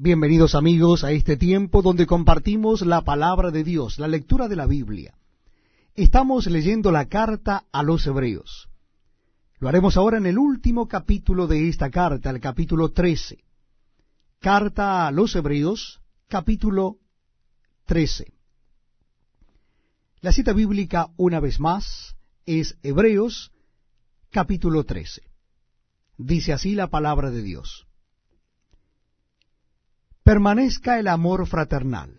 Bienvenidos amigos a este tiempo donde compartimos la palabra de Dios, la lectura de la Biblia. Estamos leyendo la carta a los hebreos. Lo haremos ahora en el último capítulo de esta carta, el capítulo 13. Carta a los hebreos, capítulo 13. La cita bíblica, una vez más, es Hebreos, capítulo 13. Dice así la palabra de Dios permanezca el amor fraternal.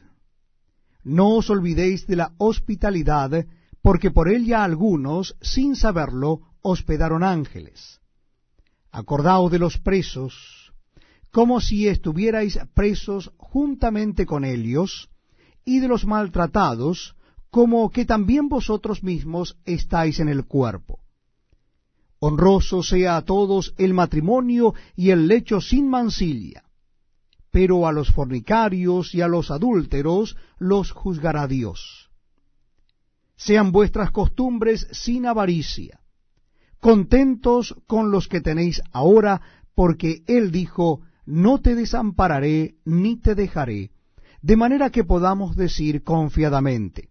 No os olvidéis de la hospitalidad, porque por ella algunos, sin saberlo, hospedaron ángeles. Acordaos de los presos, como si estuvierais presos juntamente con ellos, y de los maltratados, como que también vosotros mismos estáis en el cuerpo. Honroso sea a todos el matrimonio y el lecho sin mancilla pero a los fornicarios y a los adúlteros los juzgará Dios. Sean vuestras costumbres sin avaricia, contentos con los que tenéis ahora, porque Él dijo, no te desampararé ni te dejaré, de manera que podamos decir confiadamente,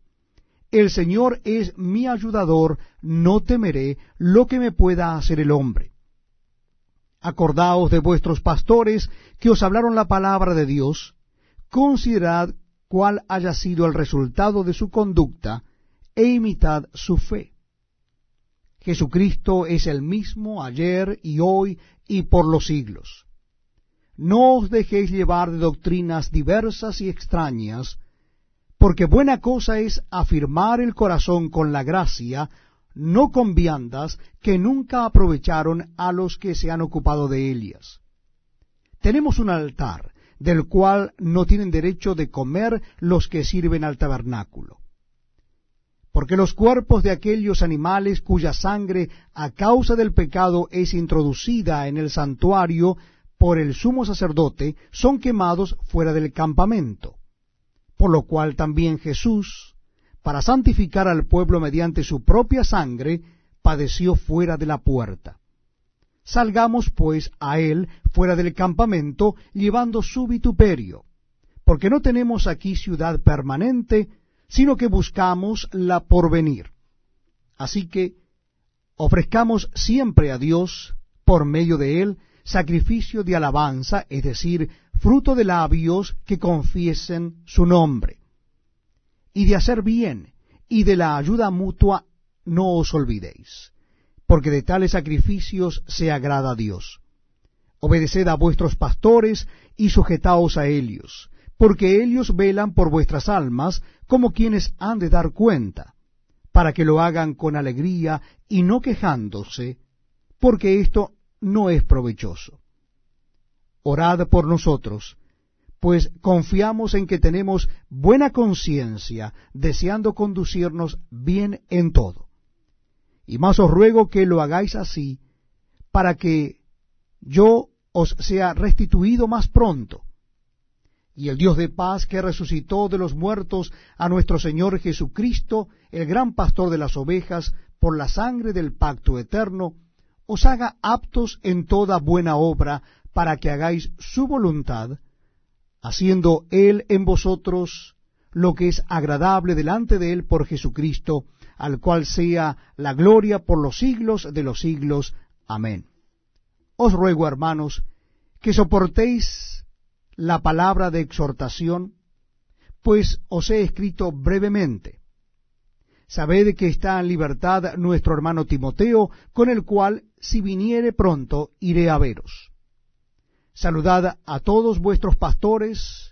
el Señor es mi ayudador, no temeré lo que me pueda hacer el hombre. Acordaos de vuestros pastores que os hablaron la palabra de Dios, considerad cuál haya sido el resultado de su conducta, e imitad su fe. Jesucristo es el mismo ayer y hoy y por los siglos. No os dejéis llevar de doctrinas diversas y extrañas, porque buena cosa es afirmar el corazón con la gracia, no con viandas que nunca aprovecharon a los que se han ocupado de ellas. Tenemos un altar, del cual no tienen derecho de comer los que sirven al tabernáculo. Porque los cuerpos de aquellos animales cuya sangre a causa del pecado es introducida en el santuario por el sumo sacerdote, son quemados fuera del campamento. Por lo cual también Jesús, para santificar al pueblo mediante su propia sangre, padeció fuera de la puerta. Salgamos pues a él fuera del campamento, llevando su vituperio, porque no tenemos aquí ciudad permanente, sino que buscamos la porvenir. Así que ofrezcamos siempre a Dios, por medio de él, sacrificio de alabanza, es decir, fruto de labios que confiesen su nombre y de hacer bien, y de la ayuda mutua no os olvidéis, porque de tales sacrificios se agrada a Dios. Obedeced a vuestros pastores y sujetaos a ellos, porque ellos velan por vuestras almas como quienes han de dar cuenta, para que lo hagan con alegría y no quejándose, porque esto no es provechoso. Orad por nosotros, pues confiamos en que tenemos buena conciencia, deseando conducirnos bien en todo. Y más os ruego que lo hagáis así, para que yo os sea restituido más pronto. Y el Dios de paz que resucitó de los muertos a nuestro Señor Jesucristo, el gran pastor de las ovejas, por la sangre del pacto eterno, os haga aptos en toda buena obra, para que hagáis su voluntad, haciendo Él en vosotros lo que es agradable delante de Él por Jesucristo, al cual sea la gloria por los siglos de los siglos. Amén. Os ruego, hermanos, que soportéis la palabra de exhortación, pues os he escrito brevemente. Sabed que está en libertad nuestro hermano Timoteo, con el cual, si viniere pronto, iré a veros. Saludad a todos vuestros pastores